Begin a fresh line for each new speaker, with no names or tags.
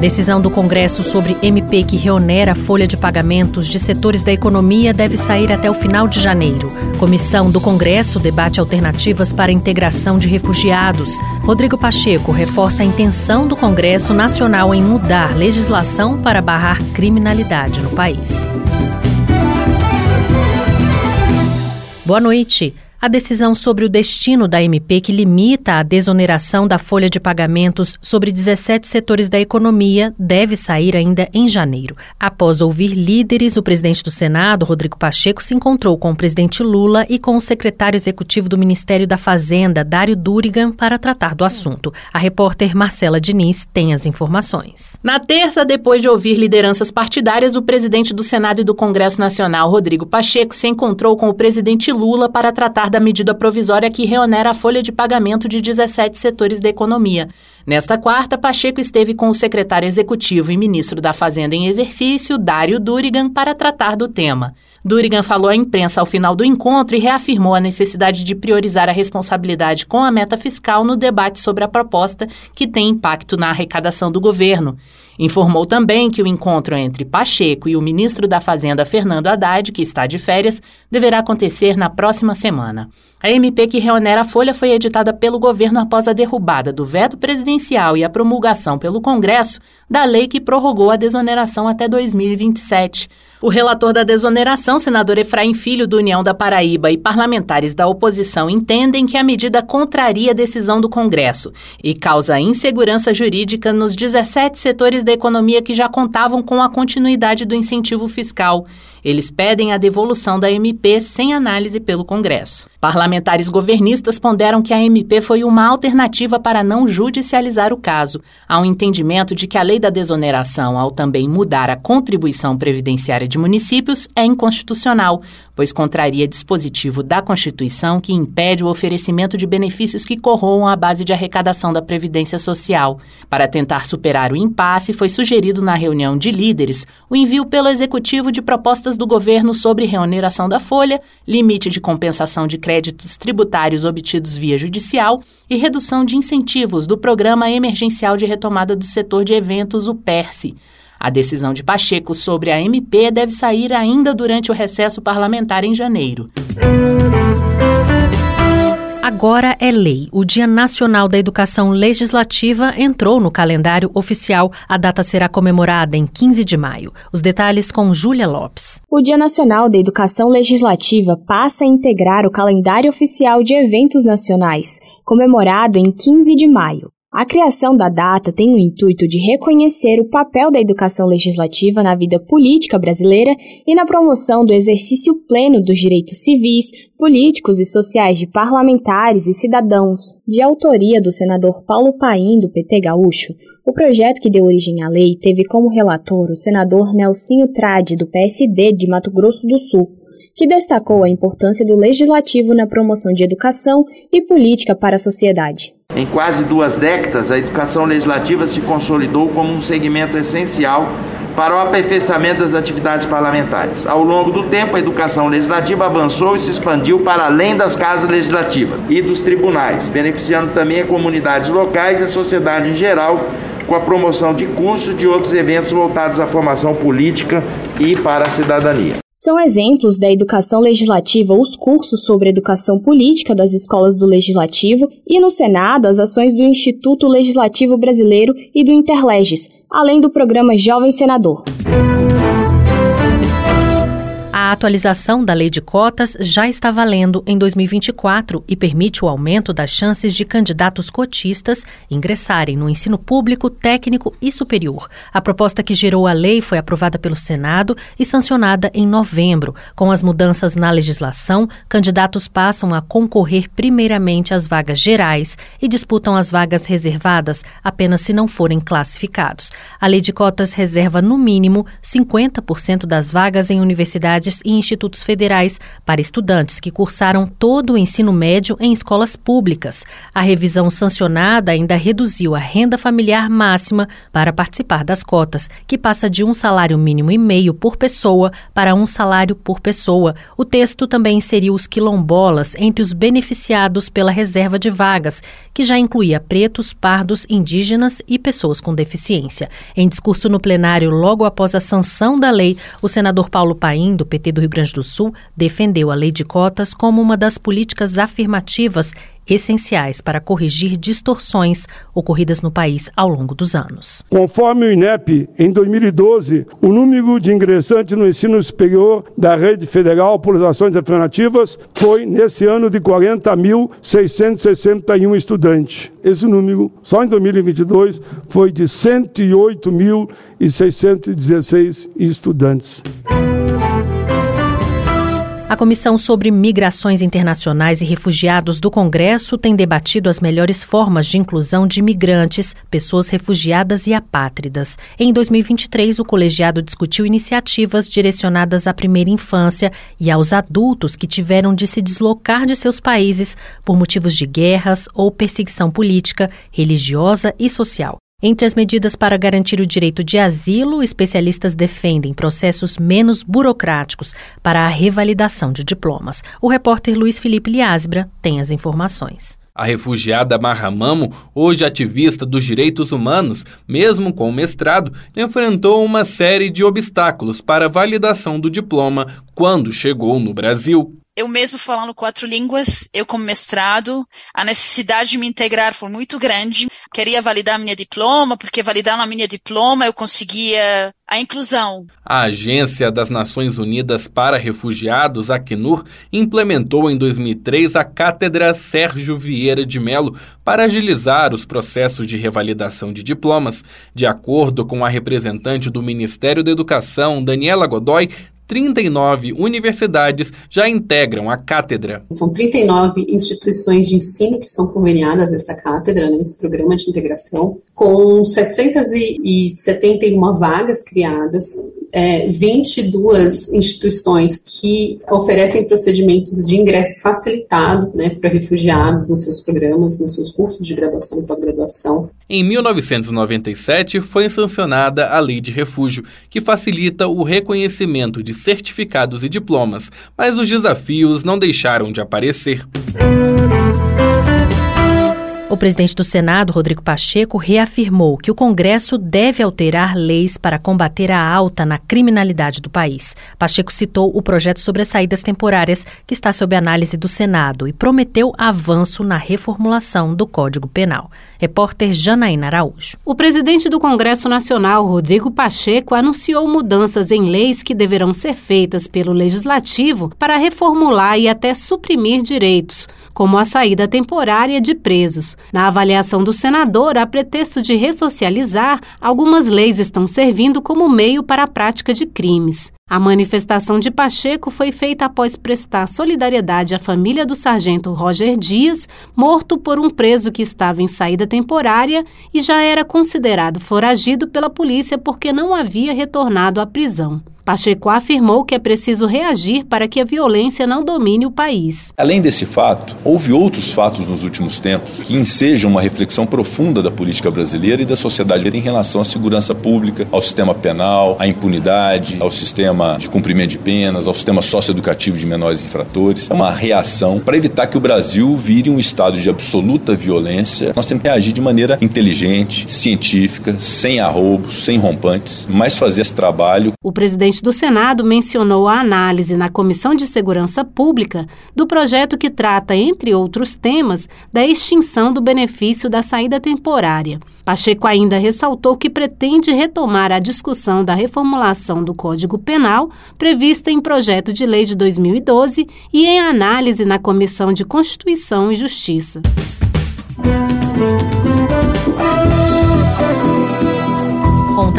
Decisão do Congresso sobre MP que reonera a folha de pagamentos de setores da economia deve sair até o final de janeiro. Comissão do Congresso debate alternativas para a integração de refugiados. Rodrigo Pacheco reforça a intenção do Congresso Nacional em mudar legislação para barrar criminalidade no país. Boa noite. A decisão sobre o destino da MP que limita a desoneração da folha de pagamentos sobre 17 setores da economia deve sair ainda em janeiro. Após ouvir líderes, o presidente do Senado, Rodrigo Pacheco, se encontrou com o presidente Lula e com o secretário executivo do Ministério da Fazenda, Dário Durigan, para tratar do assunto. A repórter Marcela Diniz tem as informações.
Na terça, depois de ouvir lideranças partidárias, o presidente do Senado e do Congresso Nacional, Rodrigo Pacheco, se encontrou com o presidente Lula para tratar da medida provisória que reonera a folha de pagamento de 17 setores da economia. Nesta quarta, Pacheco esteve com o secretário executivo e ministro da Fazenda em exercício, Dário Durigan, para tratar do tema. Durigan falou à imprensa ao final do encontro e reafirmou a necessidade de priorizar a responsabilidade com a meta fiscal no debate sobre a proposta que tem impacto na arrecadação do governo. Informou também que o encontro entre Pacheco e o ministro da Fazenda, Fernando Haddad, que está de férias, deverá acontecer na próxima semana. A MP que reonera a folha foi editada pelo governo após a derrubada do veto presidencial e a promulgação pelo Congresso da lei que prorrogou a desoneração até 2027. O relator da desoneração, senador Efraim Filho, do União da Paraíba, e parlamentares da oposição entendem que a medida contraria a decisão do Congresso e causa insegurança jurídica nos 17 setores da economia que já contavam com a continuidade do incentivo fiscal. Eles pedem a devolução da MP sem análise pelo Congresso. Parlamentares governistas ponderam que a MP foi uma alternativa para não judicializar o caso. Um entendimento de que a lei da desoneração, ao também mudar a contribuição previdenciária de municípios, é inconstitucional, pois contraria dispositivo da Constituição que impede o oferecimento de benefícios que corroam a base de arrecadação da Previdência Social. Para tentar superar o impasse, foi sugerido na reunião de líderes o envio pelo Executivo de propostas do governo sobre reoneração da folha, limite de compensação de créditos tributários obtidos via judicial e redução de incentivos do Programa Emergencial de Retomada do Setor de Eventos, o PERSE. A decisão de Pacheco sobre a MP deve sair ainda durante o recesso parlamentar em janeiro.
Agora é lei. O Dia Nacional da Educação Legislativa entrou no calendário oficial. A data será comemorada em 15 de maio. Os detalhes com Júlia Lopes.
O Dia Nacional da Educação Legislativa passa a integrar o calendário oficial de eventos nacionais, comemorado em 15 de maio. A criação da data tem o intuito de reconhecer o papel da educação legislativa na vida política brasileira e na promoção do exercício pleno dos direitos civis, políticos e sociais de parlamentares e cidadãos. De autoria do senador Paulo Paim, do PT Gaúcho, o projeto que deu origem à lei teve como relator o senador Nelsinho Trade, do PSD de Mato Grosso do Sul, que destacou a importância do legislativo na promoção de educação e política para a sociedade.
Em quase duas décadas, a educação legislativa se consolidou como um segmento essencial para o aperfeiçoamento das atividades parlamentares. Ao longo do tempo, a educação legislativa avançou e se expandiu para além das casas legislativas e dos tribunais, beneficiando também a comunidades locais e a sociedade em geral com a promoção de cursos e de outros eventos voltados à formação política e para a cidadania.
São exemplos da educação legislativa os cursos sobre educação política das escolas do Legislativo e, no Senado, as ações do Instituto Legislativo Brasileiro e do Interleges, além do programa Jovem Senador.
A atualização da lei de cotas já está valendo em 2024 e permite o aumento das chances de candidatos cotistas ingressarem no ensino público, técnico e superior. A proposta que gerou a lei foi aprovada pelo Senado e sancionada em novembro. Com as mudanças na legislação, candidatos passam a concorrer primeiramente às vagas gerais e disputam as vagas reservadas apenas se não forem classificados. A lei de cotas reserva, no mínimo, 50% das vagas em universidades e institutos federais para estudantes que cursaram todo o ensino médio em escolas públicas. A revisão sancionada ainda reduziu a renda familiar máxima para participar das cotas, que passa de um salário mínimo e meio por pessoa para um salário por pessoa. O texto também inseriu os quilombolas entre os beneficiados pela reserva de vagas, que já incluía pretos, pardos, indígenas e pessoas com deficiência. Em discurso no plenário logo após a sanção da lei, o senador Paulo Paim, do PT do Rio Grande do Sul, defendeu a lei de cotas como uma das políticas afirmativas essenciais para corrigir distorções ocorridas no país ao longo dos anos.
Conforme o INEP, em 2012, o número de ingressantes no ensino superior da rede federal por ações afirmativas foi, nesse ano, de 40.661 estudantes. Esse número, só em 2022, foi de 108.616 estudantes.
A Comissão sobre Migrações Internacionais e Refugiados do Congresso tem debatido as melhores formas de inclusão de migrantes, pessoas refugiadas e apátridas. Em 2023, o colegiado discutiu iniciativas direcionadas à primeira infância e aos adultos que tiveram de se deslocar de seus países por motivos de guerras ou perseguição política, religiosa e social. Entre as medidas para garantir o direito de asilo, especialistas defendem processos menos burocráticos para a revalidação de diplomas. O repórter Luiz Felipe Liasbra tem as informações.
A refugiada Mahamamo, hoje ativista dos direitos humanos, mesmo com mestrado, enfrentou uma série de obstáculos para a validação do diploma quando chegou no Brasil
eu mesmo falando quatro línguas, eu como mestrado, a necessidade de me integrar foi muito grande. Queria validar minha diploma, porque validando a minha diploma eu conseguia a inclusão.
A Agência das Nações Unidas para Refugiados, Acnur, implementou em 2003 a Cátedra Sérgio Vieira de Melo para agilizar os processos de revalidação de diplomas. De acordo com a representante do Ministério da Educação, Daniela Godoy, 39 universidades já integram a cátedra.
São 39 instituições de ensino que são conveniadas nessa cátedra, nesse programa de integração, com 771 vagas criadas é, 22 instituições que oferecem procedimentos de ingresso facilitado né, para refugiados nos seus programas, nos seus cursos de graduação e pós-graduação.
Em 1997, foi sancionada a Lei de Refúgio, que facilita o reconhecimento de certificados e diplomas, mas os desafios não deixaram de aparecer.
O presidente do Senado, Rodrigo Pacheco, reafirmou que o Congresso deve alterar leis para combater a alta na criminalidade do país. Pacheco citou o projeto sobre as saídas temporárias, que está sob análise do Senado, e prometeu avanço na reformulação do Código Penal. Repórter Janaína Araújo.
O presidente do Congresso Nacional, Rodrigo Pacheco, anunciou mudanças em leis que deverão ser feitas pelo Legislativo para reformular e até suprimir direitos, como a saída temporária de presos. Na avaliação do senador, a pretexto de ressocializar, algumas leis estão servindo como meio para a prática de crimes. A manifestação de Pacheco foi feita após prestar solidariedade à família do sargento Roger Dias, morto por um preso que estava em saída temporária e já era considerado foragido pela polícia porque não havia retornado à prisão. Pacheco afirmou que é preciso reagir para que a violência não domine o país.
Além desse fato, houve outros fatos nos últimos tempos que ensejam uma reflexão profunda da política brasileira e da sociedade em relação à segurança pública, ao sistema penal, à impunidade, ao sistema de cumprimento de penas, ao sistema socioeducativo de menores infratores. É uma reação para evitar que o Brasil vire um estado de absoluta violência. Nós temos que reagir de maneira inteligente, científica, sem arroubos, sem rompantes, mas fazer esse trabalho.
O presidente presidente do Senado mencionou a análise na Comissão de Segurança Pública do projeto que trata, entre outros temas, da extinção do benefício da saída temporária. Pacheco ainda ressaltou que pretende retomar a discussão da reformulação do Código Penal, prevista em projeto de lei de 2012 e em análise na Comissão de Constituição e Justiça.
Com